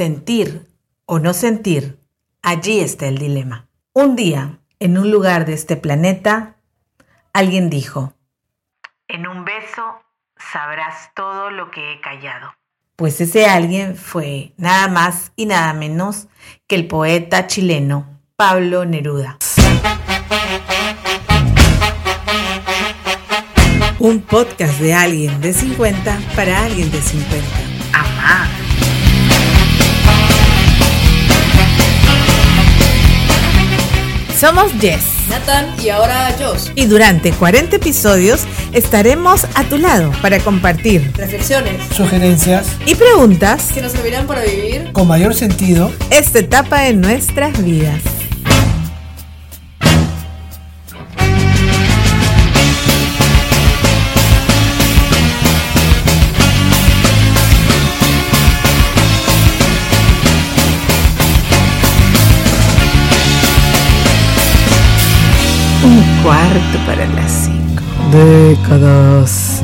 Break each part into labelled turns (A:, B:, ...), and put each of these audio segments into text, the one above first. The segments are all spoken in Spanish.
A: Sentir o no sentir, allí está el dilema. Un día, en un lugar de este planeta, alguien dijo,
B: En un beso sabrás todo lo que he callado.
A: Pues ese alguien fue nada más y nada menos que el poeta chileno Pablo Neruda. Un podcast de alguien de 50 para alguien de 50.
B: Amá.
A: Somos Jess.
C: Nathan y ahora Josh.
A: Y durante 40 episodios estaremos a tu lado para compartir
C: Reflexiones
D: sugerencias
A: y preguntas
C: que nos servirán para vivir
D: con mayor sentido.
A: esta etapa de nuestras vidas. Un cuarto para las cinco. Décadas.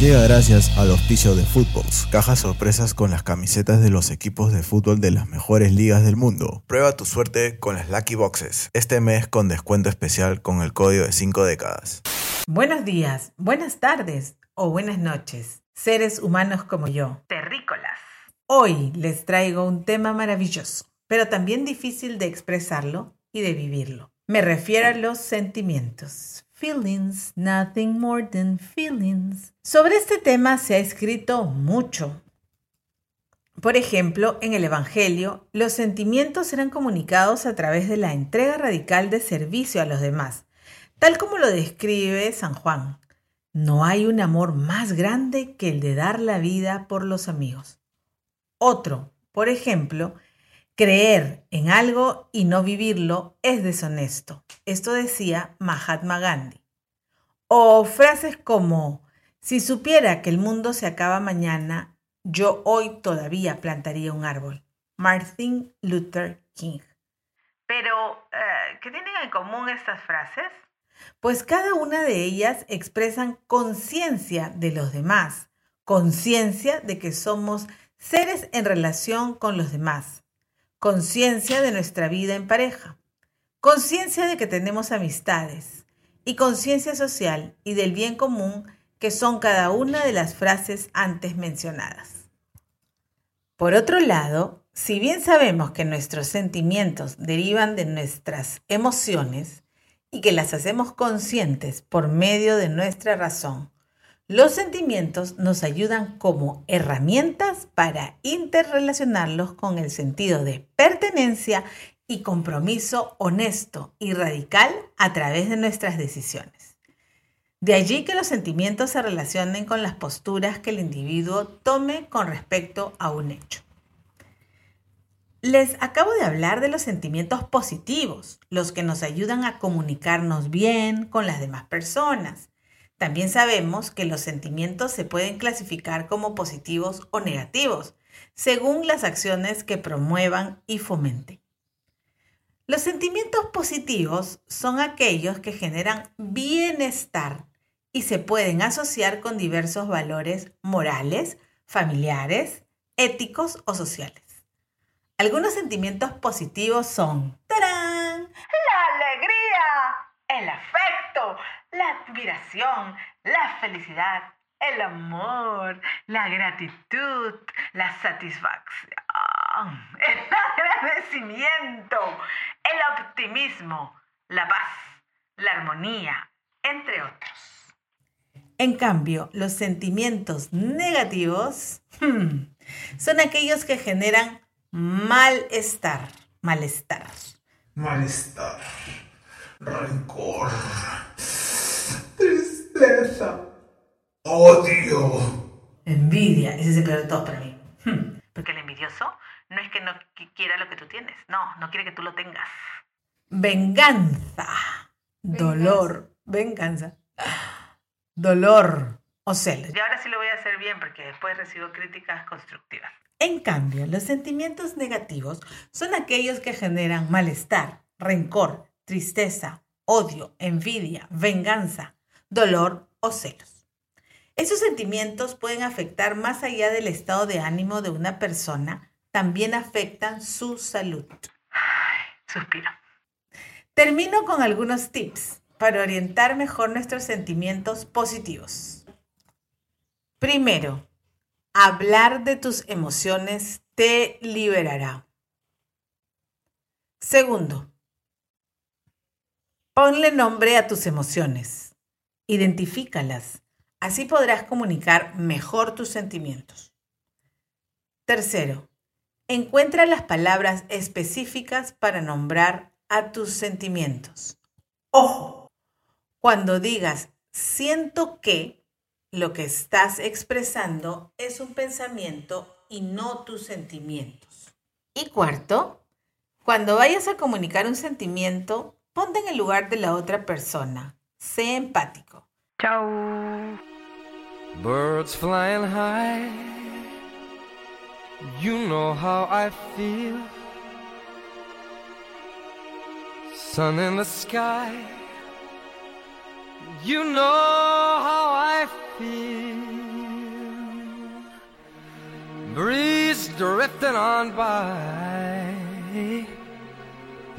E: Llega gracias al auspicio de Footballs, cajas sorpresas con las camisetas de los equipos de fútbol de las mejores ligas del mundo. Prueba tu suerte con las Lucky Boxes, este mes con descuento especial con el código de 5 décadas.
A: Buenos días, buenas tardes o buenas noches, seres humanos como yo.
B: Terrícolas.
A: Hoy les traigo un tema maravilloso, pero también difícil de expresarlo y de vivirlo. Me refiero a los sentimientos. Feelings, nothing more than feelings. Sobre este tema se ha escrito mucho. Por ejemplo, en el Evangelio, los sentimientos eran comunicados a través de la entrega radical de servicio a los demás, tal como lo describe San Juan. No hay un amor más grande que el de dar la vida por los amigos. Otro, por ejemplo, creer en algo y no vivirlo es deshonesto. Esto decía Mahatma Gandhi. O frases como, si supiera que el mundo se acaba mañana, yo hoy todavía plantaría un árbol. Martin Luther King.
B: Pero, eh, ¿qué tienen en común estas frases?
A: Pues cada una de ellas expresan conciencia de los demás, conciencia de que somos seres en relación con los demás, conciencia de nuestra vida en pareja, conciencia de que tenemos amistades y conciencia social y del bien común que son cada una de las frases antes mencionadas. Por otro lado, si bien sabemos que nuestros sentimientos derivan de nuestras emociones y que las hacemos conscientes por medio de nuestra razón, los sentimientos nos ayudan como herramientas para interrelacionarlos con el sentido de pertenencia y compromiso honesto y radical a través de nuestras decisiones. De allí que los sentimientos se relacionen con las posturas que el individuo tome con respecto a un hecho. Les acabo de hablar de los sentimientos positivos, los que nos ayudan a comunicarnos bien con las demás personas. También sabemos que los sentimientos se pueden clasificar como positivos o negativos, según las acciones que promuevan y fomenten. Los sentimientos positivos son aquellos que generan bienestar y se pueden asociar con diversos valores morales, familiares, éticos o sociales. Algunos sentimientos positivos son ¡tarán!
B: El afecto, la admiración, la felicidad, el amor, la gratitud, la satisfacción, el agradecimiento, el optimismo, la paz, la armonía, entre otros.
A: En cambio, los sentimientos negativos hmm, son aquellos que generan malestar, malestar.
D: Malestar, rencor, tristeza, odio.
A: Envidia, ese es el peor de todos para mí. Hmm.
B: Porque el envidioso no es que no qui- quiera lo que tú tienes, no, no quiere que tú lo tengas.
A: Venganza, dolor, venganza, dolor o celos.
B: Y ahora sí lo voy a hacer bien porque después recibo críticas constructivas.
A: En cambio, los sentimientos negativos son aquellos que generan malestar, rencor, tristeza, odio, envidia, venganza, dolor o celos. Esos sentimientos pueden afectar más allá del estado de ánimo de una persona, también afectan su salud.
B: Suspiro.
A: Termino con algunos tips para orientar mejor nuestros sentimientos positivos. Primero, hablar de tus emociones te liberará. Segundo, ponle nombre a tus emociones. Identifícalas. Así podrás comunicar mejor tus sentimientos. Tercero, encuentra las palabras específicas para nombrar a tus sentimientos. Ojo, cuando digas siento que, lo que estás expresando es un pensamiento y no tus sentimientos. Y cuarto, cuando vayas a comunicar un sentimiento, ponte en el lugar de la otra persona. Sé empático.
B: Chau.
F: Birds flying high, you know how I feel. Sun in the sky, you know how I feel. Breeze drifting on by,